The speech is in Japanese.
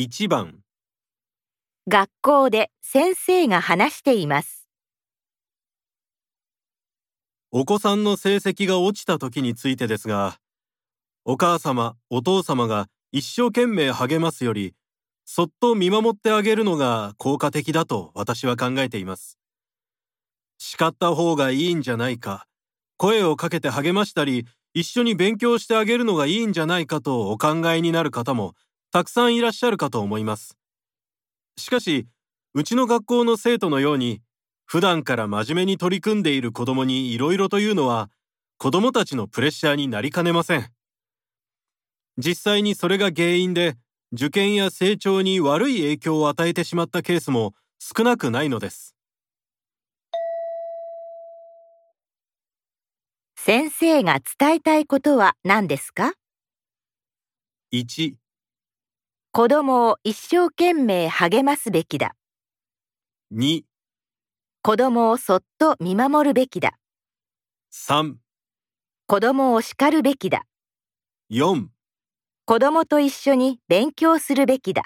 1番学校で先生が話しています。お子さんの成績が落ちた時についてですがお母様お父様が一生懸命励ますよりそっと見守ってあげるのが効果的だと私は考えています叱った方がいいんじゃないか声をかけて励ましたり一緒に勉強してあげるのがいいんじゃないかとお考えになる方もたくさんいらっしゃるかと思います。しかしうちの学校の生徒のように普段から真面目に取り組んでいる子供にいろいろというのは子供たちのプレッシャーになりかねません。実際にそれが原因で受験や成長に悪い影響を与えてしまったケースも少なくないのです。先生が伝えたいことは何ですか？1子供を一生懸命励ますべきだ。2子供をそっと見守るべきだ。3子供を叱るべきだ。4子供と一緒に勉強するべきだ。